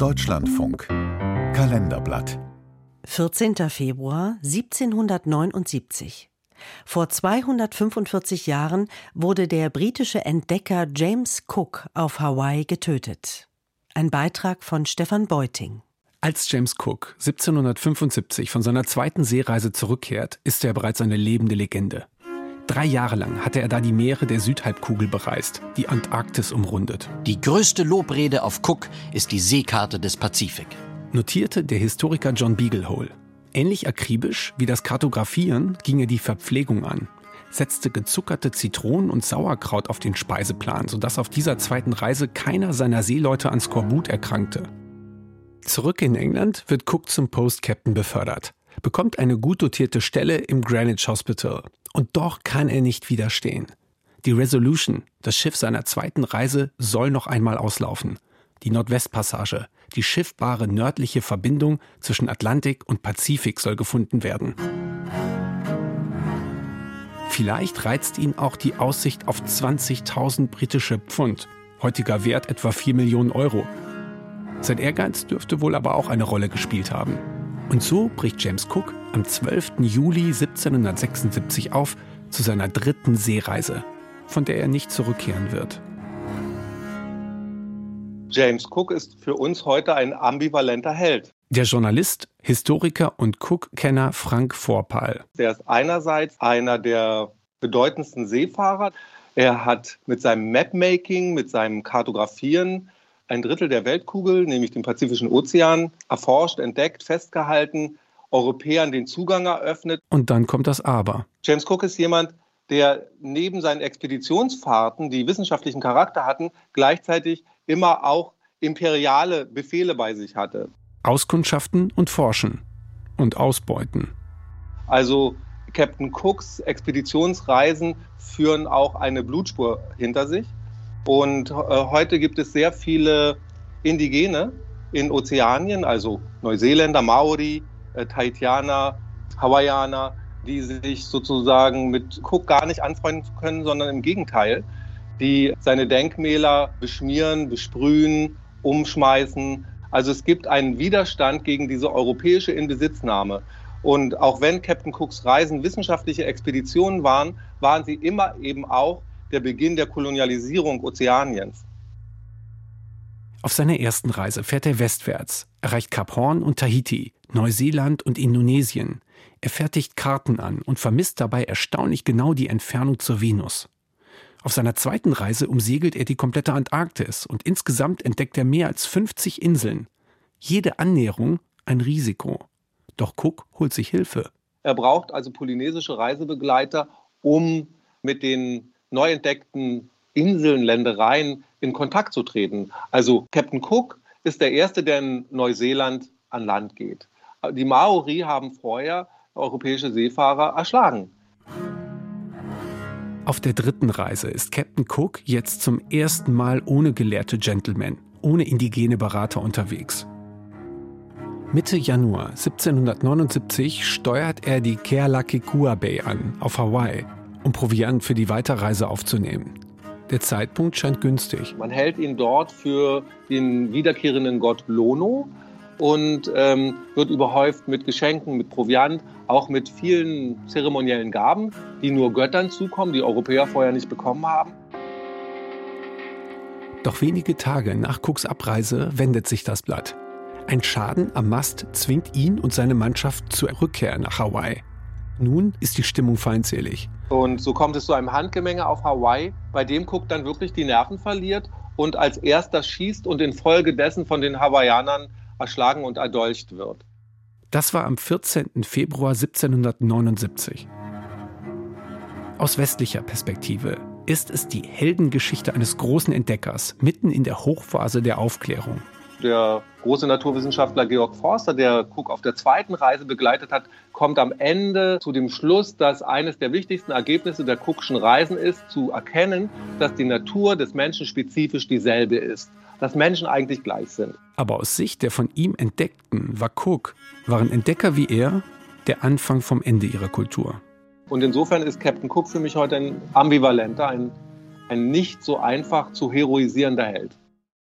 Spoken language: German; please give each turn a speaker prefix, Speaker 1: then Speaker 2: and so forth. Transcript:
Speaker 1: Deutschlandfunk Kalenderblatt
Speaker 2: 14. Februar 1779. Vor 245 Jahren wurde der britische Entdecker James Cook auf Hawaii getötet. Ein Beitrag von Stefan Beuting.
Speaker 3: Als James Cook 1775 von seiner zweiten Seereise zurückkehrt, ist er bereits eine lebende Legende. Drei Jahre lang hatte er da die Meere der Südhalbkugel bereist, die Antarktis umrundet.
Speaker 4: Die größte Lobrede auf Cook ist die Seekarte des Pazifik.
Speaker 3: Notierte der Historiker John Beaglehole. Ähnlich akribisch wie das Kartografieren ging er die Verpflegung an, setzte gezuckerte Zitronen und Sauerkraut auf den Speiseplan, sodass auf dieser zweiten Reise keiner seiner Seeleute an Skorbut erkrankte. Zurück in England wird Cook zum Post Captain befördert, bekommt eine gut dotierte Stelle im Greenwich Hospital. Und doch kann er nicht widerstehen. Die Resolution, das Schiff seiner zweiten Reise, soll noch einmal auslaufen. Die Nordwestpassage, die schiffbare nördliche Verbindung zwischen Atlantik und Pazifik soll gefunden werden. Vielleicht reizt ihn auch die Aussicht auf 20.000 britische Pfund, heutiger Wert etwa 4 Millionen Euro. Sein Ehrgeiz dürfte wohl aber auch eine Rolle gespielt haben. Und so bricht James Cook am 12. Juli 1776 auf zu seiner dritten Seereise, von der er nicht zurückkehren wird.
Speaker 5: James Cook ist für uns heute ein ambivalenter Held.
Speaker 3: Der Journalist, Historiker und Cook-Kenner Frank Vorpal.
Speaker 5: Er ist einerseits einer der bedeutendsten Seefahrer. Er hat mit seinem Mapmaking, mit seinem Kartografieren ein Drittel der Weltkugel, nämlich den Pazifischen Ozean, erforscht, entdeckt, festgehalten, Europäern den Zugang eröffnet.
Speaker 3: Und dann kommt das Aber.
Speaker 5: James Cook ist jemand, der neben seinen Expeditionsfahrten, die wissenschaftlichen Charakter hatten, gleichzeitig immer auch imperiale Befehle bei sich hatte.
Speaker 3: Auskundschaften und Forschen und Ausbeuten.
Speaker 5: Also Captain Cooks Expeditionsreisen führen auch eine Blutspur hinter sich. Und äh, heute gibt es sehr viele Indigene in Ozeanien, also Neuseeländer, Maori, äh, Tahitianer, Hawaiianer, die sich sozusagen mit Cook gar nicht anfreunden können, sondern im Gegenteil, die seine Denkmäler beschmieren, besprühen, umschmeißen. Also es gibt einen Widerstand gegen diese europäische Inbesitznahme. Und auch wenn Captain Cooks Reisen wissenschaftliche Expeditionen waren, waren sie immer eben auch der Beginn der Kolonialisierung Ozeaniens.
Speaker 3: Auf seiner ersten Reise fährt er westwärts, erreicht Kap Horn und Tahiti, Neuseeland und Indonesien. Er fertigt Karten an und vermisst dabei erstaunlich genau die Entfernung zur Venus. Auf seiner zweiten Reise umsegelt er die komplette Antarktis und insgesamt entdeckt er mehr als 50 Inseln. Jede Annäherung ein Risiko. Doch Cook holt sich Hilfe.
Speaker 5: Er braucht also polynesische Reisebegleiter, um mit den neu entdeckten Inseln, Ländereien in Kontakt zu treten. Also Captain Cook ist der Erste, der in Neuseeland an Land geht. Die Maori haben vorher europäische Seefahrer erschlagen.
Speaker 3: Auf der dritten Reise ist Captain Cook jetzt zum ersten Mal ohne gelehrte Gentlemen, ohne indigene Berater unterwegs. Mitte Januar 1779 steuert er die Kealakekua Bay an, auf Hawaii, um Proviant für die Weiterreise aufzunehmen. Der Zeitpunkt scheint günstig.
Speaker 5: Man hält ihn dort für den wiederkehrenden Gott Lono und ähm, wird überhäuft mit Geschenken, mit Proviant, auch mit vielen zeremoniellen Gaben, die nur Göttern zukommen, die Europäer vorher nicht bekommen haben.
Speaker 3: Doch wenige Tage nach Cooks Abreise wendet sich das Blatt. Ein Schaden am Mast zwingt ihn und seine Mannschaft zur Rückkehr nach Hawaii. Nun ist die Stimmung feindselig.
Speaker 5: Und so kommt es zu einem Handgemenge auf Hawaii, bei dem Cook dann wirklich die Nerven verliert und als erster schießt und infolgedessen von den Hawaiianern erschlagen und erdolcht wird.
Speaker 3: Das war am 14. Februar 1779. Aus westlicher Perspektive ist es die Heldengeschichte eines großen Entdeckers mitten in der Hochphase der Aufklärung
Speaker 5: der große Naturwissenschaftler Georg Forster, der Cook auf der zweiten Reise begleitet hat, kommt am Ende zu dem Schluss, dass eines der wichtigsten Ergebnisse der Cookschen Reisen ist, zu erkennen, dass die Natur des Menschen spezifisch dieselbe ist, dass Menschen eigentlich gleich sind.
Speaker 3: Aber aus Sicht der von ihm Entdeckten war Cook, waren Entdecker wie er der Anfang vom Ende ihrer Kultur.
Speaker 5: Und insofern ist Captain Cook für mich heute ein ambivalenter, ein, ein nicht so einfach zu heroisierender Held.